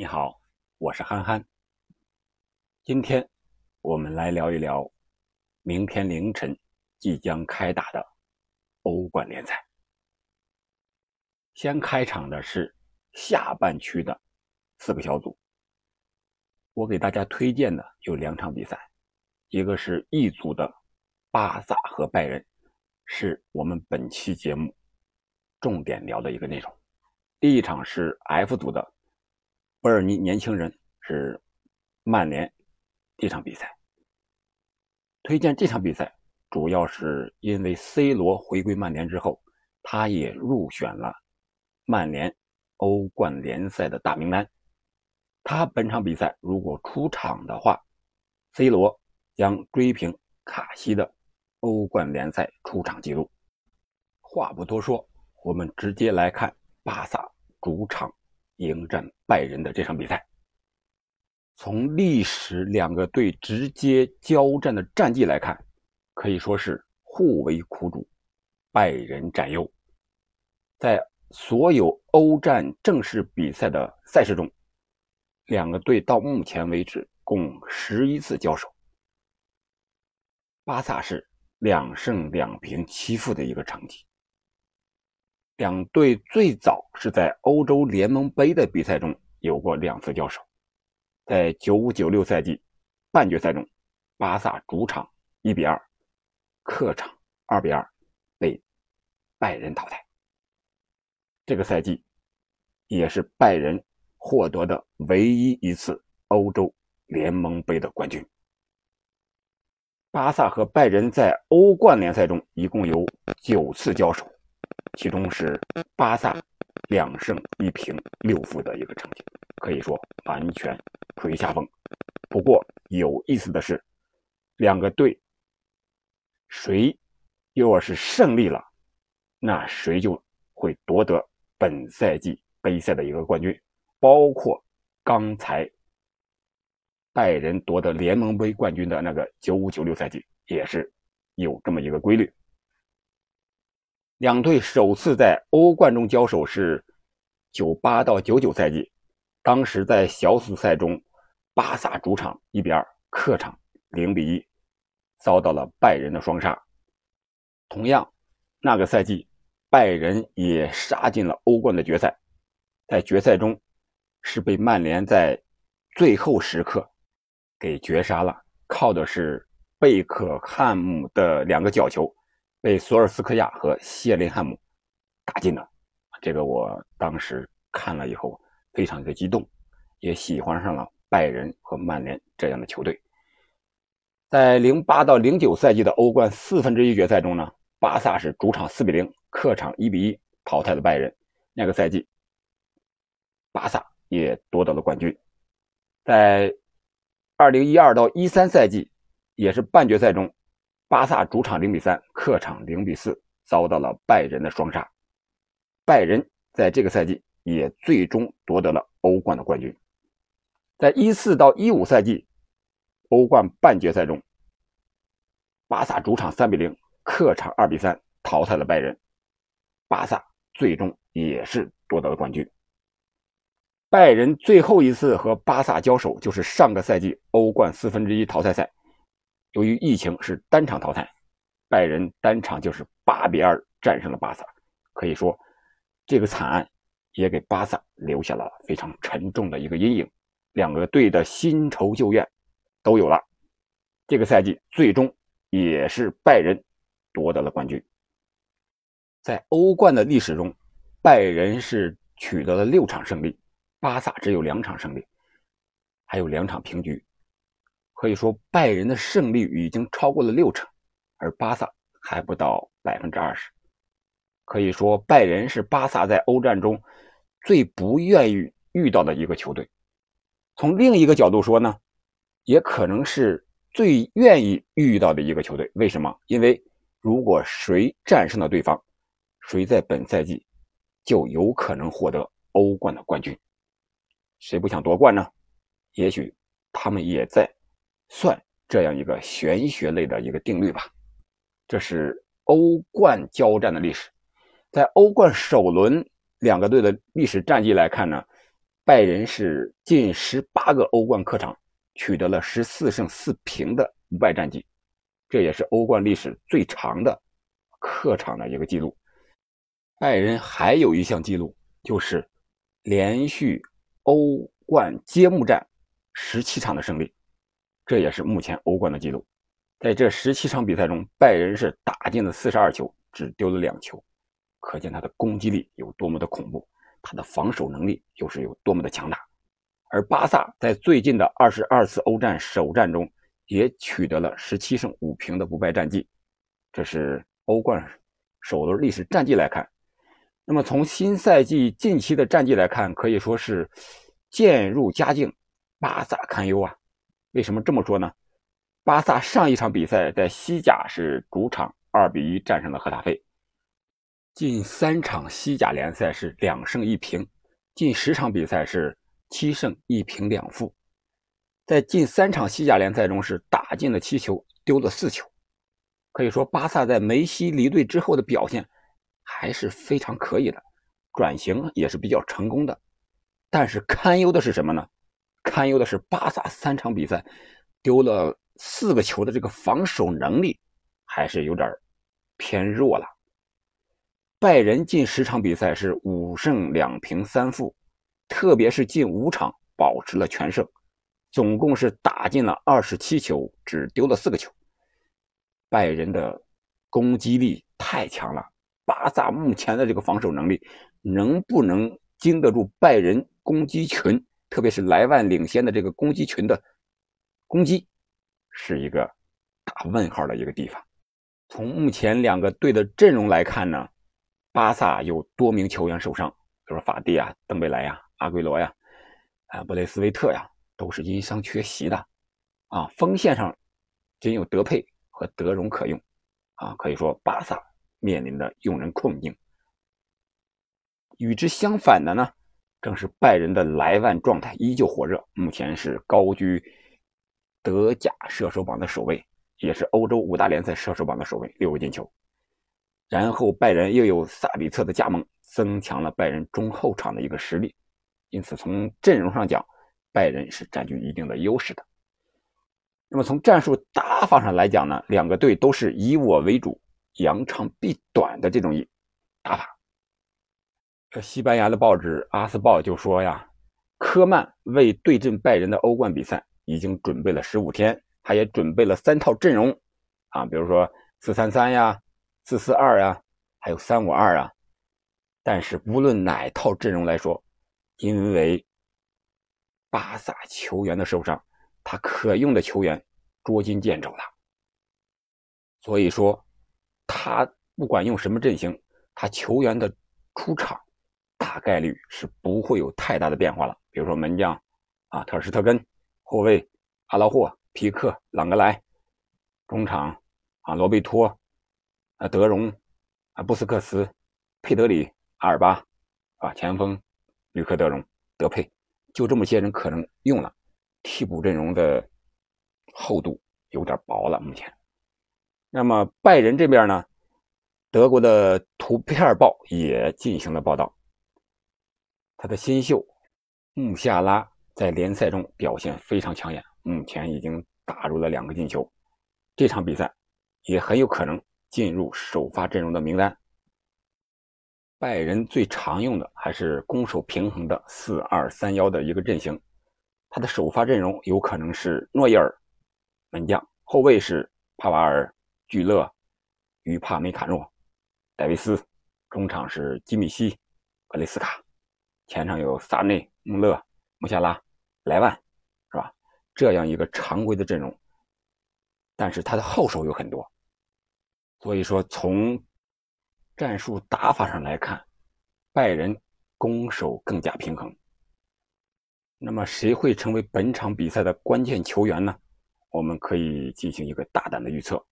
你好，我是憨憨。今天我们来聊一聊明天凌晨即将开打的欧冠联赛。先开场的是下半区的四个小组。我给大家推荐的有两场比赛，一个是 E 组的巴萨和拜仁，是我们本期节目重点聊的一个内容。第一场是 F 组的。博尔尼年轻人是曼联这场比赛，推荐这场比赛主要是因为 C 罗回归曼联之后，他也入选了曼联欧冠联赛的大名单。他本场比赛如果出场的话，C 罗将追平卡西的欧冠联赛出场记录。话不多说，我们直接来看巴萨主场。迎战拜仁的这场比赛，从历史两个队直接交战的战绩来看，可以说是互为苦主，拜仁占优。在所有欧战正式比赛的赛事中，两个队到目前为止共十一次交手，巴萨是两胜两平七负的一个成绩。两队最早是在欧洲联盟杯的比赛中有过两次交手，在九五九六赛季半决赛中，巴萨主场一比二，客场二比二被拜仁淘汰。这个赛季也是拜仁获得的唯一一次欧洲联盟杯的冠军。巴萨和拜仁在欧冠联赛中一共有九次交手。其中是巴萨两胜一平六负的一个成绩，可以说完全处于下风。不过有意思的是，两个队谁要是胜利了，那谁就会夺得本赛季杯赛的一个冠军。包括刚才拜仁夺得联盟杯冠军的那个九五九六赛季，也是有这么一个规律。两队首次在欧冠中交手是九八到九九赛季，当时在小组赛中，巴萨主场一比二，客场零比一，遭到了拜仁的双杀。同样，那个赛季，拜仁也杀进了欧冠的决赛，在决赛中是被曼联在最后时刻给绝杀了，靠的是贝克汉姆的两个角球。被索尔斯克亚和谢林汉姆打进了，这个我当时看了以后非常的激动，也喜欢上了拜仁和曼联这样的球队。在零八到零九赛季的欧冠四分之一决赛中呢，巴萨是主场四比零，客场一比一淘汰了拜仁。那个赛季，巴萨也夺得了冠军。在二零一二到一三赛季，也是半决赛中。巴萨主场零比三，客场零比四，遭到了拜仁的双杀。拜仁在这个赛季也最终夺得了欧冠的冠军。在一四到一五赛季欧冠半决赛中，巴萨主场三比零，客场二比三淘汰了拜仁。巴萨最终也是夺得了冠军。拜仁最后一次和巴萨交手就是上个赛季欧冠四分之一淘汰赛。由于疫情是单场淘汰，拜仁单场就是八比二战胜了巴萨，可以说这个惨案也给巴萨留下了非常沉重的一个阴影。两个队的新仇旧怨都有了。这个赛季最终也是拜仁夺得了冠军。在欧冠的历史中，拜仁是取得了六场胜利，巴萨只有两场胜利，还有两场平局。可以说，拜仁的胜率已经超过了六成，而巴萨还不到百分之二十。可以说，拜仁是巴萨在欧战中最不愿意遇到的一个球队。从另一个角度说呢，也可能是最愿意遇到的一个球队。为什么？因为如果谁战胜了对方，谁在本赛季就有可能获得欧冠的冠军。谁不想夺冠呢？也许他们也在。算这样一个玄学类的一个定律吧。这是欧冠交战的历史，在欧冠首轮两个队的历史战绩来看呢，拜仁是近十八个欧冠客场取得了十四胜四平的不败战绩，这也是欧冠历史最长的客场的一个记录。拜仁还有一项记录，就是连续欧冠揭幕战十七场的胜利，这也是目前欧冠的记录。在这十七场比赛中，拜仁是打进了四十二球，只丢了两球，可见他的攻击力有多么的恐怖，他的防守能力又是有多么的强大。而巴萨在最近的二十二次欧战首战中，也取得了十七胜五平的不败战绩，这是欧冠首轮历史战绩来看。那么从新赛季近期的战绩来看，可以说是渐入佳境，巴萨堪忧啊。为什么这么说呢？巴萨上一场比赛在西甲是主场二比一战胜了赫塔费，近三场西甲联赛是两胜一平，近十场比赛是七胜一平两负，在近三场西甲联赛中是打进了七球，丢了四球，可以说巴萨在梅西离队之后的表现。还是非常可以的，转型也是比较成功的，但是堪忧的是什么呢？堪忧的是巴萨三场比赛丢了四个球的这个防守能力还是有点偏弱了。拜仁近十场比赛是五胜两平三负，特别是近五场保持了全胜，总共是打进了二十七球，只丢了四个球。拜仁的攻击力太强了。巴萨目前的这个防守能力，能不能经得住拜仁攻击群，特别是莱万领先的这个攻击群的攻击，是一个大问号的一个地方。从目前两个队的阵容来看呢，巴萨有多名球员受伤，比如说法蒂啊、登贝莱呀、阿圭罗呀、啊布雷斯维特呀，都是因伤缺席的。啊，锋线上仅有德佩和德容可用。啊，可以说巴萨。面临的用人困境。与之相反的呢，正是拜仁的莱万状态依旧火热，目前是高居德甲射手榜的首位，也是欧洲五大联赛射手榜的首位，六个进球。然后拜仁又有萨比策的加盟，增强了拜仁中后场的一个实力。因此，从阵容上讲，拜仁是占据一定的优势的。那么从战术打法上来讲呢，两个队都是以我为主。扬长避短的这种打法，西班牙的报纸《阿斯报》就说呀，科曼为对阵拜仁的欧冠比赛已经准备了十五天，他也准备了三套阵容啊，比如说四三三呀、四四二呀，还有三五二啊。但是无论哪套阵容来说，因为巴萨球员的受伤，他可用的球员捉襟见肘了，所以说。他不管用什么阵型，他球员的出场大概率是不会有太大的变化了。比如说门将啊，特尔施特根；后卫阿拉霍、皮克、朗格莱；中场啊，罗贝托、啊德容、啊布斯克茨、佩德里、阿尔巴，啊前锋吕克·德容、德佩，就这么些人可能用了。替补阵容的厚度有点薄了，目前。那么拜仁这边呢？德国的图片报也进行了报道。他的新秀穆夏拉在联赛中表现非常抢眼，目前已经打入了两个进球。这场比赛也很有可能进入首发阵容的名单。拜仁最常用的还是攻守平衡的四二三幺的一个阵型。他的首发阵容有可能是诺伊尔，门将；后卫是帕瓦尔。聚勒、于帕梅卡诺、戴维斯，中场是基米希、格雷斯卡，前场有萨内、穆勒、穆夏拉、莱万，是吧？这样一个常规的阵容，但是他的后手有很多，所以说从战术打法上来看，拜仁攻守更加平衡。那么谁会成为本场比赛的关键球员呢？我们可以进行一个大胆的预测。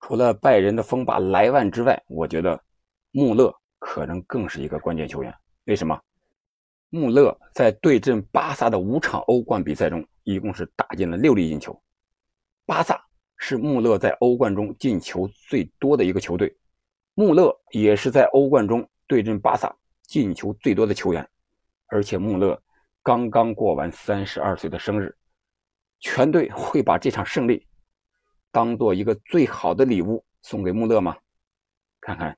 除了拜仁的锋霸莱万之外，我觉得穆勒可能更是一个关键球员。为什么？穆勒在对阵巴萨的五场欧冠比赛中，一共是打进了六粒进球。巴萨是穆勒在欧冠中进球最多的一个球队，穆勒也是在欧冠中对阵巴萨进球最多的球员。而且穆勒刚刚过完三十二岁的生日，全队会把这场胜利当做一个最好的礼物送给穆勒吗？看看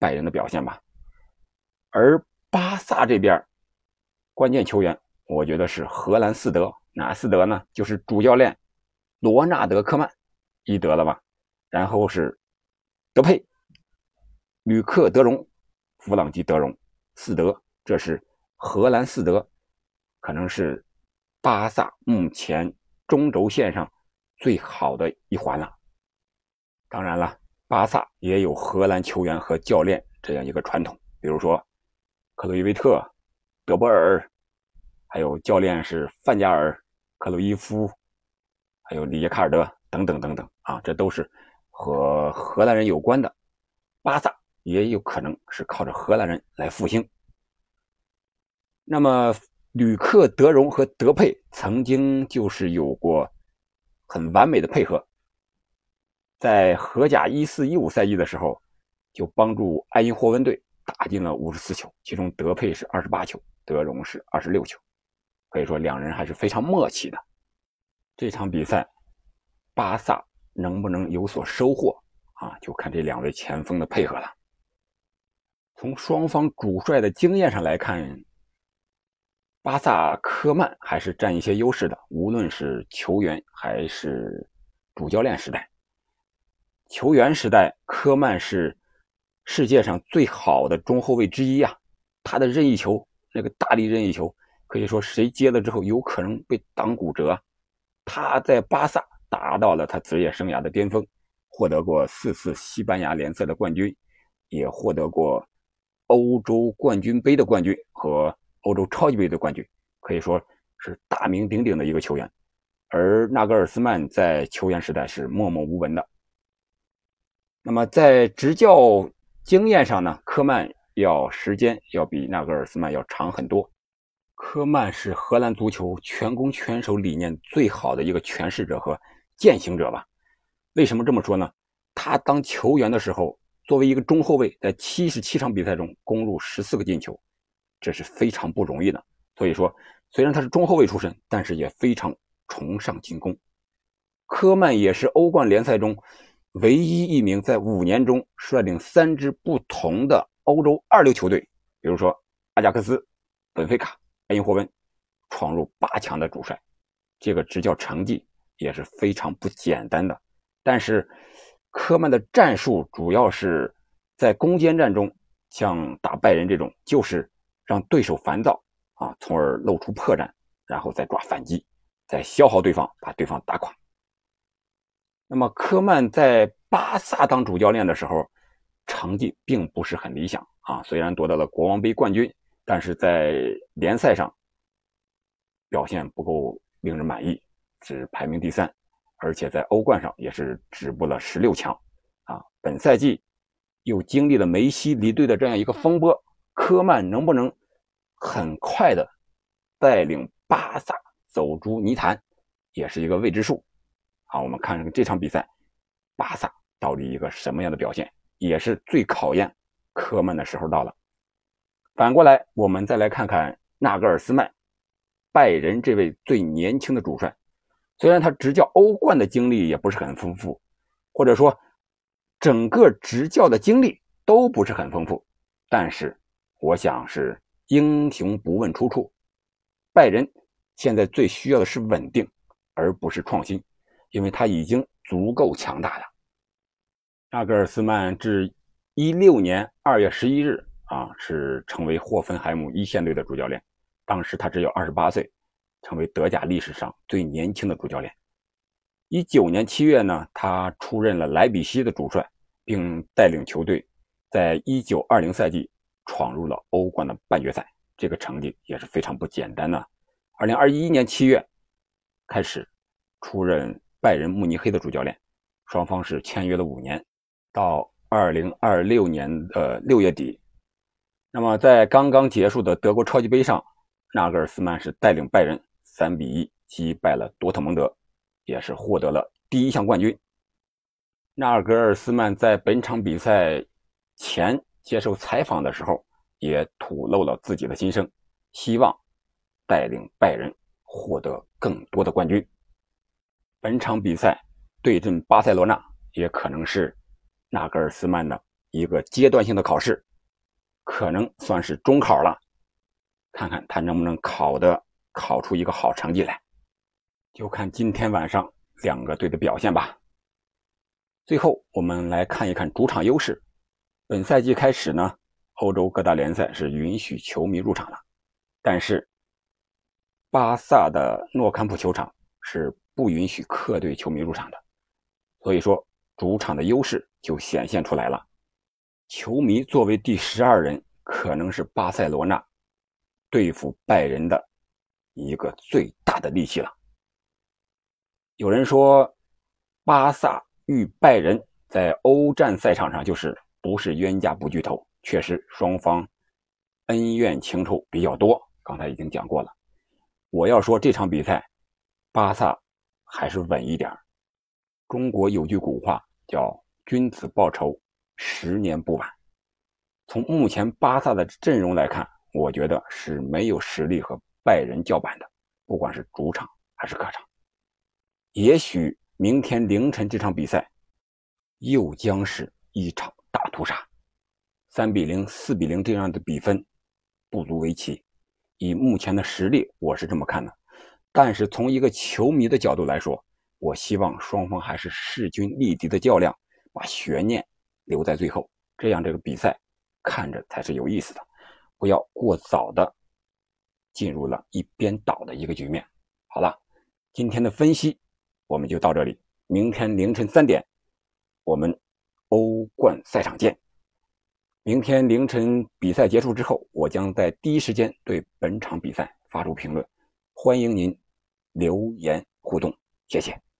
拜仁的表现吧。而巴萨这边关键球员，我觉得是荷兰四德，哪四德呢？就是主教练罗纳德·科曼，一德了吧？然后是德佩、吕克·德容、弗朗基·德容，四德，这是荷兰四德，可能是巴萨目前中轴线上最好的一环了。当然了，巴萨也有荷兰球员和教练这样一个传统，比如说。克洛伊维特、德波尔，还有教练是范加尔、克鲁伊夫，还有里耶卡尔德等等等等啊，这都是和荷兰人有关的。巴萨也有可能是靠着荷兰人来复兴。那么，吕克·德容和德佩曾经就是有过很完美的配合，在荷甲一四一五赛季的时候，就帮助埃因霍温队。打进了五十四球，其中德佩是二十八球，德容是二十六球，可以说两人还是非常默契的。这场比赛，巴萨能不能有所收获啊？就看这两位前锋的配合了。从双方主帅的经验上来看，巴萨科曼还是占一些优势的，无论是球员还是主教练时代。球员时代，科曼是。世界上最好的中后卫之一啊，他的任意球，那个大力任意球，可以说谁接了之后有可能被挡骨折。他在巴萨达到了他职业生涯的巅峰，获得过四次西班牙联赛的冠军，也获得过欧洲冠军杯的冠军和欧洲超级杯的冠军，可以说是大名鼎鼎的一个球员。而纳格尔斯曼在球员时代是默默无闻的。那么在执教。经验上呢，科曼要时间要比纳格尔斯曼要长很多。科曼是荷兰足球全攻全守理念最好的一个诠释者和践行者吧？为什么这么说呢？他当球员的时候，作为一个中后卫，在七十七场比赛中攻入十四个进球，这是非常不容易的。所以说，虽然他是中后卫出身，但是也非常崇尚进攻。科曼也是欧冠联赛中。唯一一名在五年中率领三支不同的欧洲二流球队，比如说阿贾克斯、本菲卡、埃因霍温，闯入八强的主帅，这个执教成绩也是非常不简单的。但是，科曼的战术主要是在攻坚战中，像打拜仁这种，就是让对手烦躁啊，从而露出破绽，然后再抓反击，再消耗对方，把对方打垮。那么科曼在巴萨当主教练的时候，成绩并不是很理想啊。虽然夺得了国王杯冠军，但是在联赛上表现不够令人满意，只排名第三，而且在欧冠上也是止步了十六强啊。本赛季又经历了梅西离队的这样一个风波，科曼能不能很快的带领巴萨走出泥潭，也是一个未知数。好，我们看看这场比赛，巴萨到底一个什么样的表现，也是最考验科曼的时候到了。反过来，我们再来看看纳格尔斯曼，拜仁这位最年轻的主帅，虽然他执教欧冠的经历也不是很丰富，或者说整个执教的经历都不是很丰富，但是我想是英雄不问出处，拜仁现在最需要的是稳定，而不是创新。因为他已经足够强大了。阿格尔斯曼至一六年二月十一日啊，是成为霍芬海姆一线队的主教练。当时他只有二十八岁，成为德甲历史上最年轻的主教练。一九年七月呢，他出任了莱比锡的主帅，并带领球队在一九二零赛季闯入了欧冠的半决赛，这个成绩也是非常不简单的。二零二一年七月开始出任。拜仁慕尼黑的主教练，双方是签约了五年，到二零二六年的六月底。那么在刚刚结束的德国超级杯上，纳格尔斯曼是带领拜仁三比一击败了多特蒙德，也是获得了第一项冠军。纳格尔斯曼在本场比赛前接受采访的时候，也吐露了自己的心声。希望带领拜仁获得更多的冠军。本场比赛对阵巴塞罗那，也可能是纳格尔斯曼的一个阶段性的考试，可能算是中考了。看看他能不能考的考出一个好成绩来，就看今天晚上两个队的表现吧。最后，我们来看一看主场优势。本赛季开始呢，欧洲各大联赛是允许球迷入场了，但是巴萨的诺坎普球场是不允许客队球迷入场的，所以说主场的优势就显现出来了。球迷作为第十二人，可能是巴塞罗那对付拜仁的一个最大的利器了。有人说，巴萨。与拜仁在欧战赛场上就是不是冤家不聚头，确实双方恩怨情仇比较多。刚才已经讲过了。我要说这场比赛，巴萨还是稳一点。中国有句古话叫“君子报仇，十年不晚”。从目前巴萨的阵容来看，我觉得是没有实力和拜仁叫板的，不管是主场还是客场。也许。明天凌晨这场比赛，又将是一场大屠杀，三比零、四比零这样的比分不足为奇。以目前的实力，我是这么看的。但是从一个球迷的角度来说，我希望双方还是势均力敌的较量，把悬念留在最后，这样这个比赛看着才是有意思的，不要过早的进入了一边倒的一个局面。好了，今天的分析。我们就到这里，明天凌晨三点，我们欧冠赛场见。明天凌晨比赛结束之后，我将在第一时间对本场比赛发出评论，欢迎您留言互动，谢谢。